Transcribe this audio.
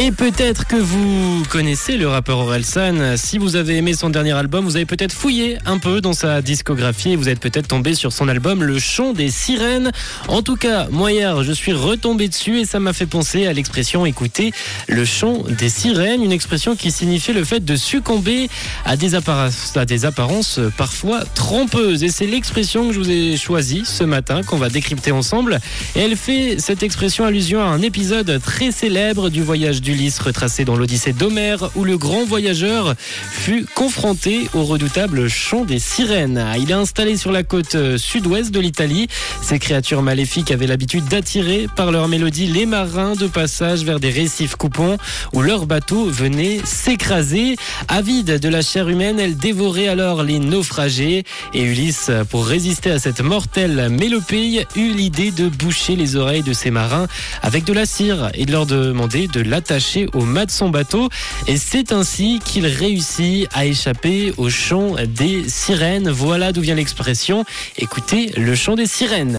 Et peut-être que vous connaissez le rappeur Orelsan. Si vous avez aimé son dernier album, vous avez peut-être fouillé un peu dans sa discographie et vous êtes peut-être tombé sur son album Le Chant des Sirènes. En tout cas, moi hier, je suis retombé dessus et ça m'a fait penser à l'expression écoutez, le chant des sirènes, une expression qui signifie le fait de succomber à des, apparences, à des apparences parfois trompeuses. Et c'est l'expression que je vous ai choisie ce matin, qu'on va décrypter ensemble. Et elle fait cette expression allusion à un épisode très célèbre du voyage d'Ulysse retracé dans l'Odyssée d'Homère, où le grand voyageur fut confronté au redoutable chant des sirènes. Il est installé sur la côte sud-ouest de l'Italie. Ces créatures maléfiques avaient l'habitude d'attirer par leur mélodie les marins de passage vers des récifs coupons où leurs bateaux venaient s'écraser. Avide de la chair humaine, elle dévorait alors les naufragés. Et Ulysse, pour résister à cette mortelle mélopée, eut l'idée de boucher les oreilles de ces marins avec de la cire et de leur demander de au mât de son bateau. Et c'est ainsi qu'il réussit à échapper au chant des sirènes. Voilà d'où vient l'expression. Écoutez le chant des sirènes.